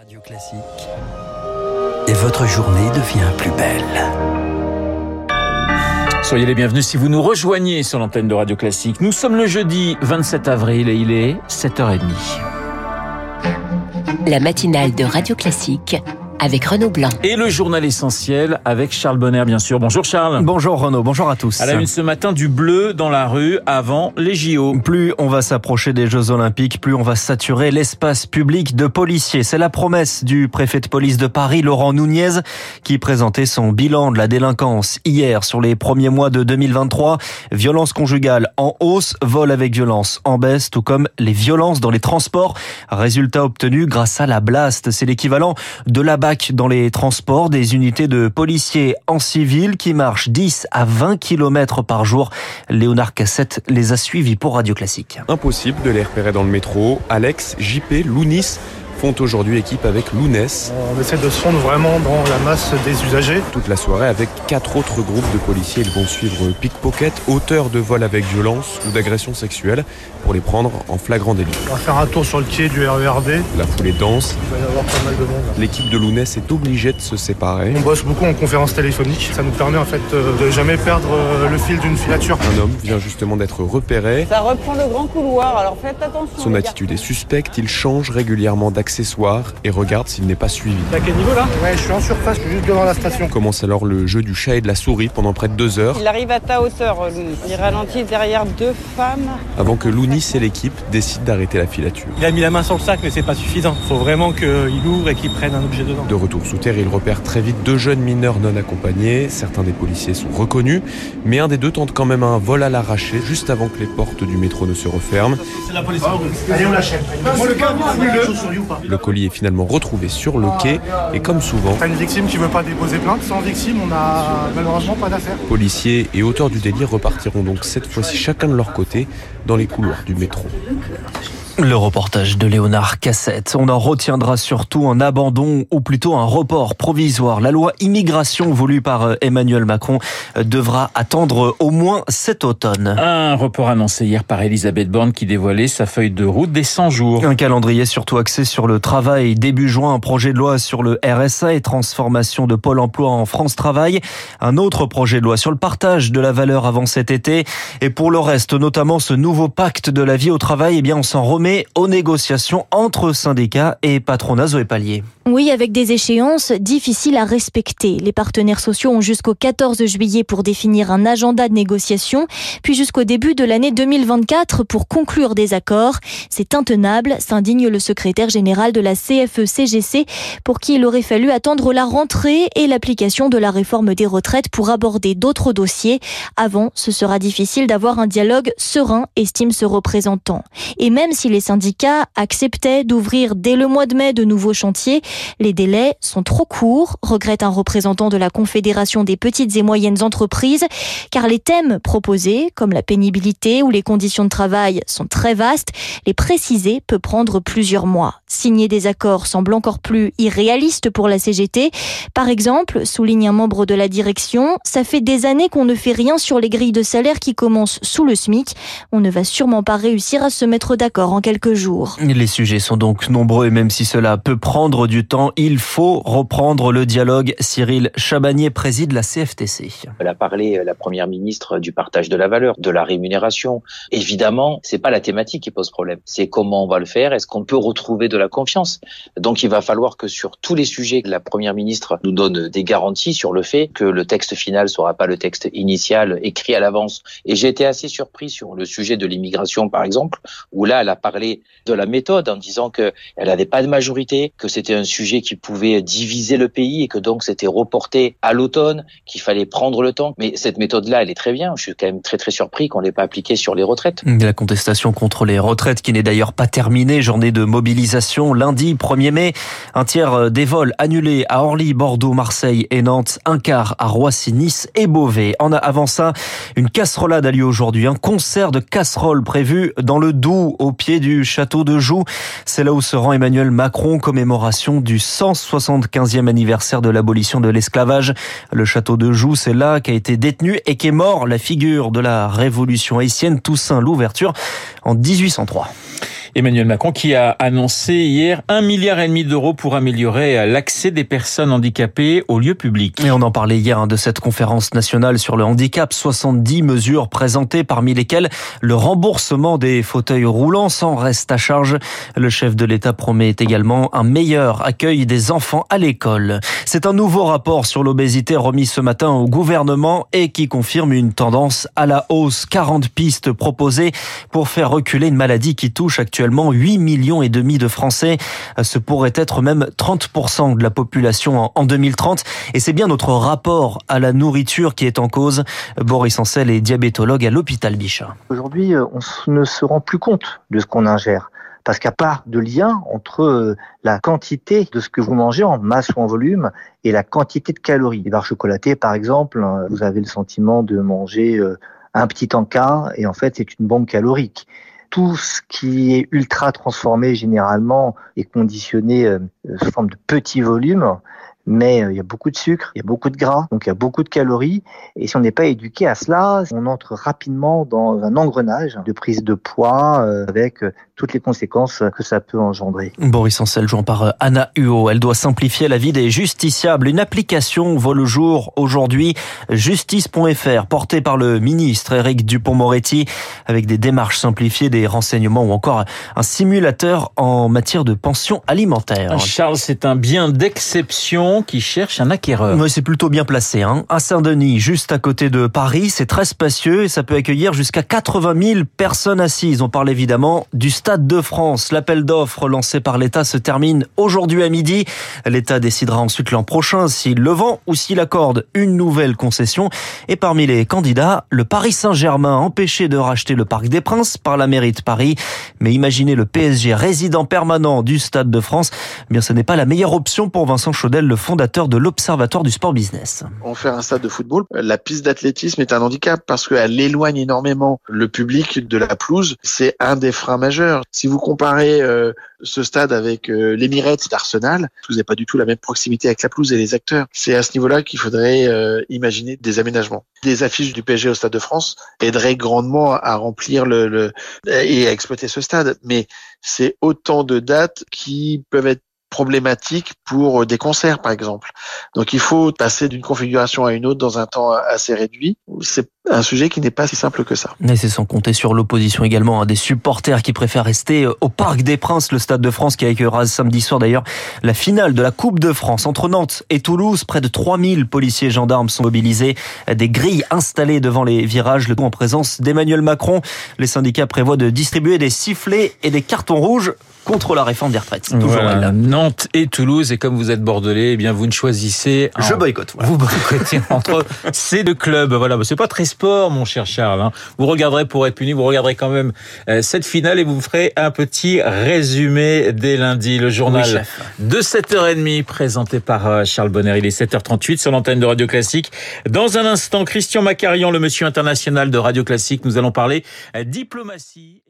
Radio Classique. Et votre journée devient plus belle. Soyez les bienvenus si vous nous rejoignez sur l'antenne de Radio Classique. Nous sommes le jeudi 27 avril et il est 7h30. La matinale de Radio Classique avec Renaud Blanc. Et le journal essentiel avec Charles Bonner, bien sûr. Bonjour Charles. Bonjour Renaud, bonjour à tous. À la une ce matin, du bleu dans la rue avant les JO. Plus on va s'approcher des Jeux Olympiques, plus on va saturer l'espace public de policiers. C'est la promesse du préfet de police de Paris, Laurent Nunez, qui présentait son bilan de la délinquance hier sur les premiers mois de 2023. Violence conjugale en hausse, vol avec violence en baisse, tout comme les violences dans les transports. Résultat obtenu grâce à la blast. C'est l'équivalent de la dans les transports, des unités de policiers en civil qui marchent 10 à 20 km par jour. Léonard Cassette les a suivis pour Radio Classique. Impossible de les repérer dans le métro. Alex, JP, Lounis font aujourd'hui équipe avec Lounès. On essaie de se fondre vraiment dans la masse des usagers. Toute la soirée avec quatre autres groupes de policiers. Ils vont suivre pickpocket, auteurs de vol avec violence ou d'agression sexuelle pour les prendre en flagrant délit. On va faire un tour sur le quai du RERD. La foule est dense. Il va y avoir pas mal de monde. L'équipe de Lounès est obligée de se séparer. On bosse beaucoup en conférence téléphonique. Ça nous permet en fait euh, de jamais perdre euh, le fil d'une filature. Un homme vient justement d'être repéré. Ça reprend le grand couloir, alors faites attention. Son attitude est suspecte. Il change régulièrement d'accès accessoires et regarde s'il n'est pas suivi. T'as quel niveau là? Ouais, je suis en surface, je suis juste devant la station. Commence alors le jeu du chat et de la souris pendant près de deux heures. Il arrive à ta hauteur, il ralentit derrière deux femmes. Avant que Lounis et l'équipe décident d'arrêter la filature. Il a mis la main sur le sac, mais c'est pas suffisant. Faut vraiment qu'il ouvre et qu'il prenne un objet dedans. De retour sous terre, il repère très vite deux jeunes mineurs non accompagnés. Certains des policiers sont reconnus, mais un des deux tente quand même un vol à l'arraché juste avant que les portes du métro ne se referment. C'est la police. Allez, on l'achète. le, le colis est finalement retrouvé sur le quai et comme souvent... T'as une victime qui veut pas déposer plainte. Sans victime, on a malheureusement pas d'affaire. Policiers et auteurs du délire repartiront donc cette fois-ci chacun de leur côté dans les couloirs du métro. Le reportage de Léonard Cassette. On en retiendra surtout un abandon ou plutôt un report provisoire. La loi immigration voulue par euh, Emmanuel Macron euh, devra attendre au moins cet automne. Un report annoncé hier par Elisabeth Borne qui dévoilait sa feuille de route des 100 jours. Un calendrier surtout axé sur le travail. Début juin, un projet de loi sur le RSA et transformation de Pôle emploi en France Travail. Un autre projet de loi sur le partage de la valeur avant cet été. Et pour le reste, notamment ce nouveau pacte de la vie au travail, eh bien on s'en remet aux négociations entre syndicats et patronat Zoé Pallier. Oui, avec des échéances difficiles à respecter. Les partenaires sociaux ont jusqu'au 14 juillet pour définir un agenda de négociation, puis jusqu'au début de l'année 2024 pour conclure des accords. C'est intenable, s'indigne le secrétaire général de la CFE-CGC, pour qui il aurait fallu attendre la rentrée et l'application de la réforme des retraites pour aborder d'autres dossiers. Avant, ce sera difficile d'avoir un dialogue serein, estime ce représentant. Et même si les syndicats acceptaient d'ouvrir dès le mois de mai de nouveaux chantiers, les délais sont trop courts, regrette un représentant de la Confédération des petites et moyennes entreprises, car les thèmes proposés, comme la pénibilité ou les conditions de travail, sont très vastes. Les préciser peut prendre plusieurs mois. Signer des accords semble encore plus irréaliste pour la CGT. Par exemple, souligne un membre de la direction, ça fait des années qu'on ne fait rien sur les grilles de salaire qui commencent sous le SMIC. On ne va sûrement pas réussir à se mettre d'accord en quelques jours. Les sujets sont donc nombreux et même si cela peut prendre du temps, il faut reprendre le dialogue. Cyril Chabagnier préside la CFTC. Elle a parlé, euh, la première ministre, du partage de la valeur, de la rémunération. Évidemment, c'est pas la thématique qui pose problème. C'est comment on va le faire. Est-ce qu'on peut retrouver de la confiance? Donc, il va falloir que sur tous les sujets, la première ministre nous donne des garanties sur le fait que le texte final sera pas le texte initial écrit à l'avance. Et j'ai été assez surpris sur le sujet de l'immigration, par exemple, où là, elle a parlé de la méthode en disant que elle n'avait pas de majorité, que c'était un sujet qui pouvait diviser le pays et que donc c'était reporté à l'automne, qu'il fallait prendre le temps. Mais cette méthode-là, elle est très bien. Je suis quand même très très surpris qu'on l'ait pas appliquée sur les retraites. La contestation contre les retraites qui n'est d'ailleurs pas terminée. Journée de mobilisation lundi 1er mai. Un tiers des vols annulés à Orly, Bordeaux, Marseille et Nantes. Un quart à Roissy, Nice et Beauvais. En avant ça, une casserolade a lieu aujourd'hui. Un concert de casseroles prévu dans le Doubs au pied du château de Joux. C'est là où se rend Emmanuel Macron, commémoration du 175e anniversaire de l'abolition de l'esclavage. Le château de Joux, c'est là qu'a été détenu et qu'est mort la figure de la révolution haïtienne, Toussaint l'ouverture, en 1803. Emmanuel Macron qui a annoncé hier un milliard et demi d'euros pour améliorer l'accès des personnes handicapées aux lieux publics. Et on en parlait hier hein, de cette conférence nationale sur le handicap. 70 mesures présentées parmi lesquelles le remboursement des fauteuils roulants sans reste à charge. Le chef de l'État promet également un meilleur accueil des enfants à l'école. C'est un nouveau rapport sur l'obésité remis ce matin au gouvernement et qui confirme une tendance à la hausse. 40 pistes proposées pour faire reculer une maladie qui touche actuellement 8 millions et demi de Français. Ce pourrait être même 30% de la population en 2030. Et c'est bien notre rapport à la nourriture qui est en cause. Boris Ancel est diabétologue à l'hôpital Bichat. Aujourd'hui, on ne se rend plus compte de ce qu'on ingère parce a pas de lien entre euh, la quantité de ce que vous mangez en masse ou en volume et la quantité de calories. Les barres chocolatées, par exemple, hein, vous avez le sentiment de manger euh, un petit encas et en fait c'est une bombe calorique. Tout ce qui est ultra transformé généralement est conditionné euh, sous forme de petits volumes mais euh, il y a beaucoup de sucre, il y a beaucoup de gras, donc il y a beaucoup de calories. Et si on n'est pas éduqué à cela, on entre rapidement dans un engrenage de prise de poids euh, avec euh, toutes les conséquences que ça peut engendrer. Boris Ancel, jouant par Anna Huo. Elle doit simplifier la vie des justiciables. Une application voit le jour aujourd'hui, justice.fr, portée par le ministre Éric Dupont-Moretti, avec des démarches simplifiées, des renseignements ou encore un simulateur en matière de pension alimentaire. Charles, c'est un bien d'exception qui cherche un acquéreur. Oui, c'est plutôt bien placé. Hein. À Saint-Denis, juste à côté de Paris, c'est très spacieux et ça peut accueillir jusqu'à 80 000 personnes assises. On parle évidemment du Stade de France. L'appel d'offres lancé par l'État se termine aujourd'hui à midi. L'État décidera ensuite l'an prochain s'il le vend ou s'il accorde une nouvelle concession. Et parmi les candidats, le Paris Saint-Germain empêché de racheter le Parc des Princes par la mairie de Paris. Mais imaginez le PSG résident permanent du Stade de France. Eh bien, ce n'est pas la meilleure option pour Vincent Chaudel, le fondateur de l'Observatoire du sport business. On fait un stade de football. La piste d'athlétisme est un handicap parce qu'elle éloigne énormément le public de la pelouse. C'est un des freins majeurs. Si vous comparez euh, ce stade avec euh, l'Emirates d'Arsenal, vous n'avez pas du tout la même proximité avec la pelouse et les acteurs. C'est à ce niveau-là qu'il faudrait euh, imaginer des aménagements. Des affiches du PSG au Stade de France aideraient grandement à remplir le, le et à exploiter ce stade. Mais c'est autant de dates qui peuvent être problématique pour des concerts, par exemple. Donc il faut passer d'une configuration à une autre dans un temps assez réduit. Un sujet qui n'est pas si simple que ça. Mais c'est sans compter sur l'opposition également, hein, des supporters qui préfèrent rester euh, au Parc des Princes, le Stade de France qui accueillera samedi soir d'ailleurs la finale de la Coupe de France entre Nantes et Toulouse. Près de 3000 policiers et gendarmes sont mobilisés, des grilles installées devant les virages, le tout en présence d'Emmanuel Macron. Les syndicats prévoient de distribuer des sifflets et des cartons rouges contre la réforme des retraites. Toujours Nantes et Toulouse, et comme vous êtes bordelais, eh bien vous ne choisissez. Je boycotte. Vous boycottez entre ces deux clubs. Voilà, c'est pas très sport, mon cher Charles. Hein. Vous regarderez pour être puni, vous regarderez quand même euh, cette finale et vous ferez un petit résumé dès lundi. Le journal de 7h30 présenté par euh, Charles Bonner. Il est 7h38 sur l'antenne de Radio Classique. Dans un instant, Christian Macarion, le monsieur international de Radio Classique, nous allons parler euh, diplomatie.